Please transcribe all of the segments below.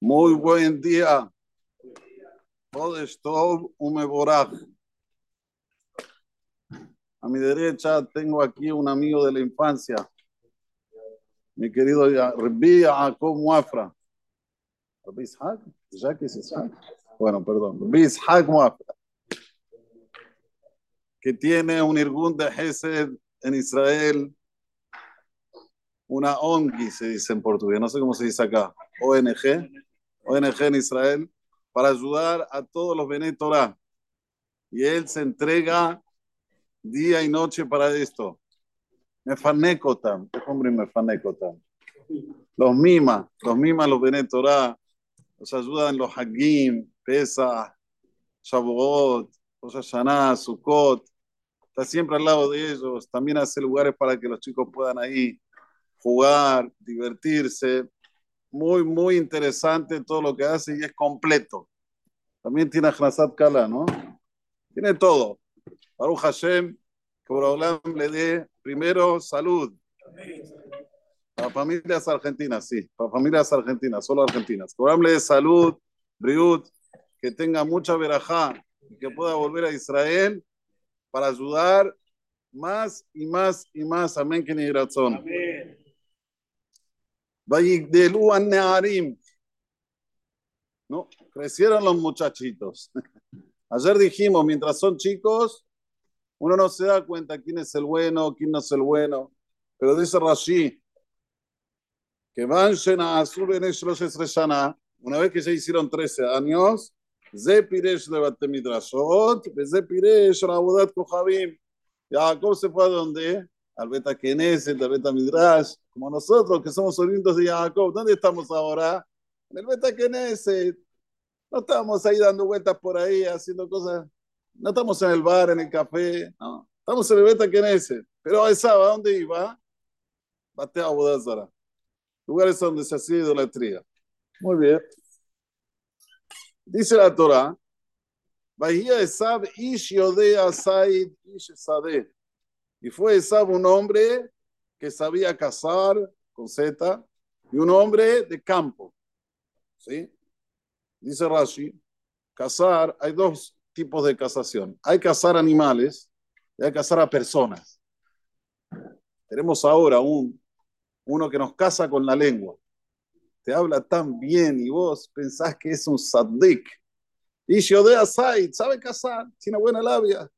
Muy buen día. Todesh Tov Umeborach. A mi derecha tengo aquí un amigo de la infancia, mi querido Rabbi Jacob Muafra. ¿Rabbi Ishaq? ¿Ya que es Ishaq? Bueno, perdón. Rabbi Ishaq. Que tiene un Irgun de Hesed en Israel. Una ONG se dice en portugués, no sé cómo se dice acá. ONG. ONG en Israel para ayudar a todos los Bene Torah. Y él se entrega día y noche para esto. Mefanekotam, ¿qué hombre Mefanekotam? Los mima, los mima los Bene Torah, los ayudan los Hagim, Pesach, Shavuot, Rosh Sukkot. Está siempre al lado de ellos. También hace lugares para que los chicos puedan ahí jugar, divertirse muy, muy interesante todo lo que hace y es completo. También tiene Hnasat Kala, ¿no? Tiene todo. Baruch Hashem, que Borolam le dé primero salud. Para familias argentinas, sí, para familias argentinas, solo argentinas. Que le dé salud, Briut, que tenga mucha verajá y que pueda volver a Israel para ayudar más y más y más. Amén, que ni. No, crecieron los muchachitos. Ayer dijimos, mientras son chicos, uno no se da cuenta quién es el bueno, quién no es el bueno. Pero dice Rashi, que van a azul en shana, una vez que ya hicieron 13 años, ze piresh de batemidrashot, ze piresh rabudat kohabim. Jacob se fue a donde? Al Beta Knesset, al Beta Midrash, como nosotros que somos oriundos de Jacob. ¿Dónde estamos ahora? En el Beta Knesset. No estamos ahí dando vueltas por ahí, haciendo cosas. No estamos en el bar, en el café. Estamos en el Beta Knesset. Pero esa, ¿a dónde iba? Batea Abodazara. Lugares donde se hacía idolatría. Muy bien. Dice la Torah. Bahía Esab Ish Yodea Said Ish. Y fue Esab un hombre que sabía cazar con Z y un hombre de campo. ¿Sí? Dice Rashi, cazar, hay dos tipos de cazación. Hay cazar animales y hay cazar a personas. Tenemos ahora un, uno que nos caza con la lengua. Te habla tan bien y vos pensás que es un saddik. Y Yodea Said, sabe cazar, tiene buena labia.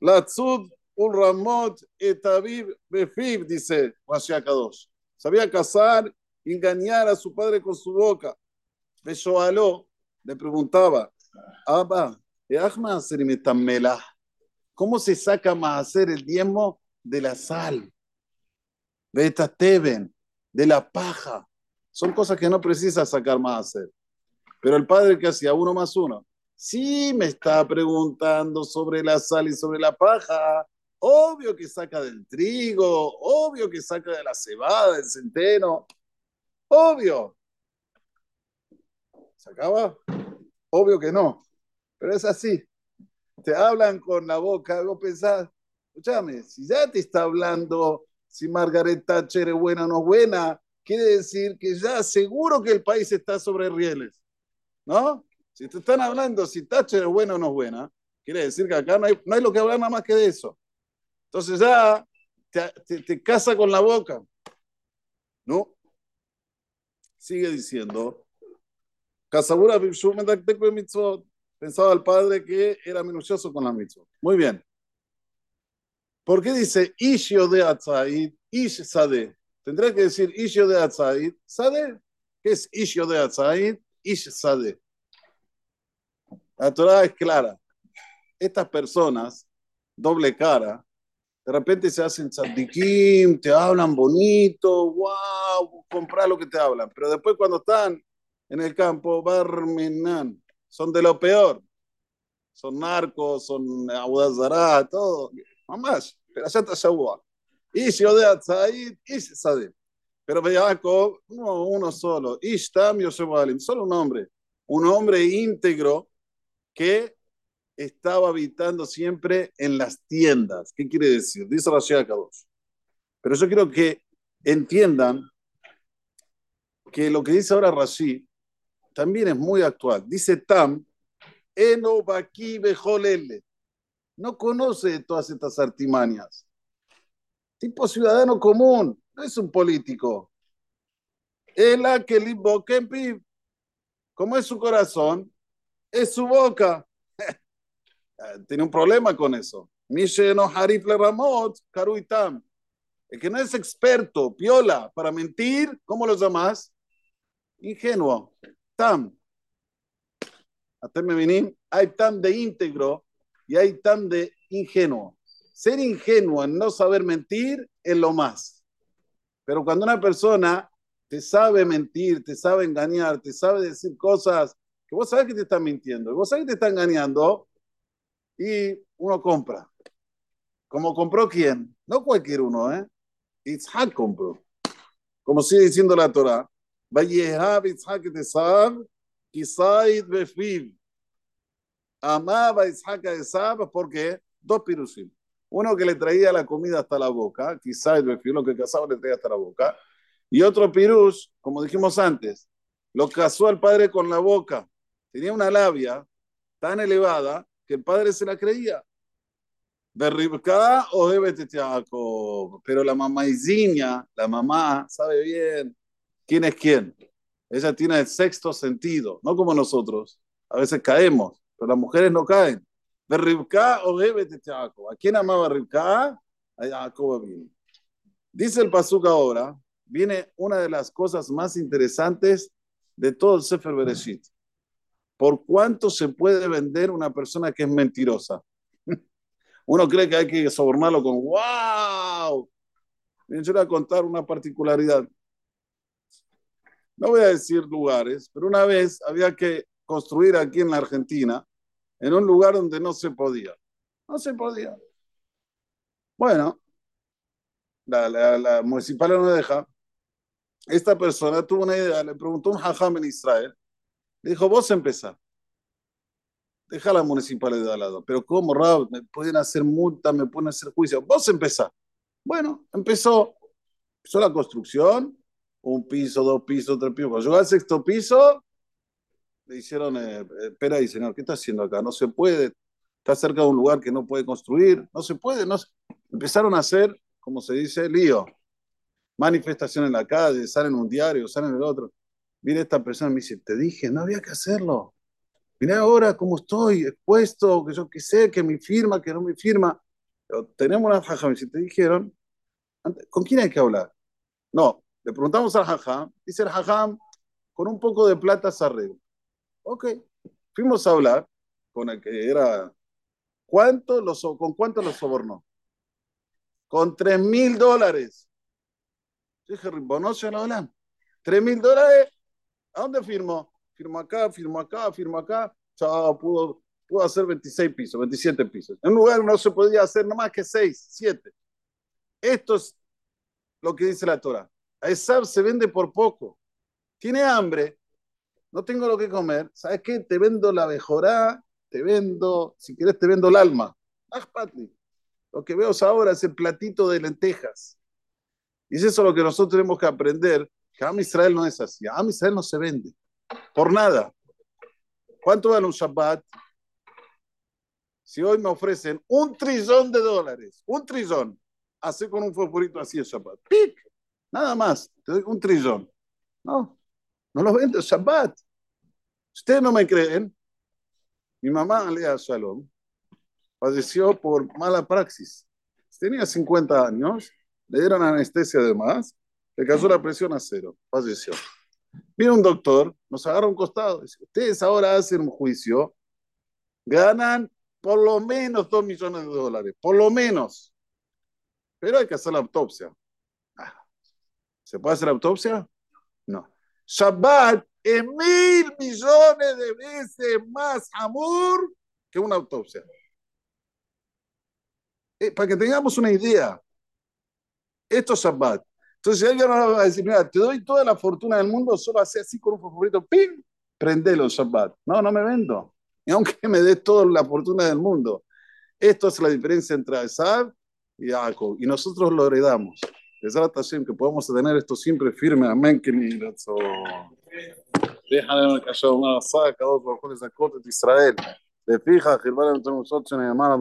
La tzud un Ramot etaviv befiv, dice Rashi Akadosh. Sabía cazar, engañar a su padre con su boca. Beshoaló le preguntaba, Abba, ¿cómo se saca más hacer el diezmo de la sal? Teven, de la paja. Son cosas que no precisa sacar más hacer. Pero el padre que hacía uno más uno, sí me está preguntando sobre la sal y sobre la paja. Obvio que saca del trigo, obvio que saca de la cebada, del centeno, obvio. ¿Sacaba? Obvio que no, pero es así. Te hablan con la boca, vos pensás, escúchame, si ya te está hablando si Margaret Thatcher es buena o no es buena, quiere decir que ya seguro que el país está sobre rieles, ¿no? Si te están hablando si Thatcher es buena o no es buena, quiere decir que acá no hay, no hay lo que hablar nada más que de eso. Entonces ya te, te, te casa con la boca. ¿No? Sigue diciendo. Pensaba el padre que era minucioso con la mitzvah. Muy bien. ¿Por qué dice Ishio de Atzaid, Ish Sade? Tendría que decir Ishio de Atzaid, Sade. ¿Qué es Ishio de Atzaid? Ish Sade. La Torah es clara. Estas personas, doble cara, de repente se hacen tzadikim, te hablan bonito, wow, comprar lo que te hablan. Pero después cuando están en el campo, barmenan, son de lo peor. Son narcos, son abudazará, todo. Mamás, pero allá está Shabuah. Ish Yodea Tzaid, Ish Sadeh. Pero Jacob, no, uno solo. Ish Tam Yosef solo un hombre. Un hombre íntegro que estaba habitando siempre en las tiendas. ¿Qué quiere decir? Dice Rashi Kadosh. Pero yo quiero que entiendan que lo que dice ahora Rashi también es muy actual. Dice Tam, Eno Baki Bejolele. No conoce todas estas artimañas. Tipo ciudadano común, no es un político. Ela que Kempi, como es su corazón, es su boca. Tiene un problema con eso. El que no es experto, piola, para mentir, ¿cómo lo llamas? Ingenuo. Tam. Hay tam de íntegro y hay tam de ingenuo. Ser ingenuo en no saber mentir es lo más. Pero cuando una persona te sabe mentir, te sabe engañar, te sabe decir cosas que vos sabés que te están mintiendo, y vos sabés que te está engañando, y uno compra. ¿Como compró quién? No cualquier uno, ¿eh? Isaac compró. Como sigue diciendo la Torah. Vayehab Isaac Esav, Kisaid Befiv. Amaba Isaac a Esav porque dos pirusim. Uno que le traía la comida hasta la boca, Kisaid Befiv, lo que casaba le traía hasta la boca. Y otro pirus, como dijimos antes, lo casó al padre con la boca. Tenía una labia tan elevada que el padre se la creía de o de Jacob. Pero la mamá Isiña, la mamá, sabe bien quién es quién. Ella tiene el sexto sentido, no como nosotros. A veces caemos, pero las mujeres no caen. De o de Jacob. ¿A quién amaba Ribka? A Jacob Dice el Pasuk ahora, viene una de las cosas más interesantes de todo el Sefer Bereshit. ¿Por cuánto se puede vender una persona que es mentirosa? Uno cree que hay que sobornarlo con ¡wow! Yo voy a contar una particularidad. No voy a decir lugares, pero una vez había que construir aquí en la Argentina, en un lugar donde no se podía. No se podía. Bueno, la, la, municipal no deja. Esta persona tuvo una idea, le preguntó un hajam en Israel, le dijo, vos empezá deja la municipalidad al lado. Pero ¿cómo, Raúl? Me pueden hacer multa, me pueden hacer juicio. Vos empezá. Bueno, empezó, empezó la construcción, un piso, dos pisos, tres pisos. Cuando llegó al sexto piso, le hicieron, eh, espera ahí, señor, ¿qué está haciendo acá? No se puede, está cerca de un lugar que no puede construir, no se puede. No Empezaron a hacer, como se dice, lío. Manifestación en la calle, salen en un diario, salen en el otro. Mire, esta persona me dice, te dije, no había que hacerlo. Mira ahora cómo estoy expuesto, que yo qué sé, que mi firma, que no mi firma. Pero tenemos una jajam, si te dijeron, ¿con quién hay que hablar? No, le preguntamos al jajam, dice el jajam, con un poco de plata se arregla. Ok, fuimos a hablar con el que era, ¿cuánto lo, ¿con cuánto lo sobornó? Con tres mil dólares. Dije, no se hablan. Tres mil dólares, ¿a dónde firmó? firmo acá, firmo acá, firmo acá, chao, pudo, pudo hacer 26 pisos, 27 pisos. En un lugar no se podía hacer nada más que 6, 7. Esto es lo que dice la Torah. A Esab se vende por poco. Tiene hambre, no tengo lo que comer. ¿Sabes qué? Te vendo la mejorá, te vendo, si quieres, te vendo el alma. Lo que veo ahora es el platito de lentejas. Y es eso lo que nosotros tenemos que aprender, que Am Israel no es así. Am Israel no se vende por nada. ¿Cuánto vale un Shabbat? Si hoy me ofrecen un trillón de dólares, un trillón, hace con un favorito así el Shabbat. ¡Pic! Nada más, te doy un trillón. No, no lo vendo Shabbat. Ustedes no me creen. Mi mamá, Alea Shalom, falleció por mala praxis. Tenía 50 años, le dieron anestesia además, le cayó la presión a cero, falleció. Viene un doctor, nos agarra un costado, dice, ustedes ahora hacen un juicio, ganan por lo menos dos millones de dólares, por lo menos. Pero hay que hacer la autopsia. Ah, ¿Se puede hacer la autopsia? No. Shabbat es mil millones de veces más amor que una autopsia. Eh, para que tengamos una idea, esto es Shabbat. Entonces alguien va a decir, mira, te doy toda la fortuna del mundo, solo hace así con un favorito, ¡pim! Prendelo, Shabbat. No, no me vendo. Y aunque me des toda la fortuna del mundo. Esto es la diferencia entre Asab y Jacob. Y nosotros lo heredamos. Besrat Hashem, que podamos tener esto siempre firme. Amén. Que ni Déjale el callado una saca, dos por esa corte de Israel. Te fijas, Gilbar entre nosotros en el hermano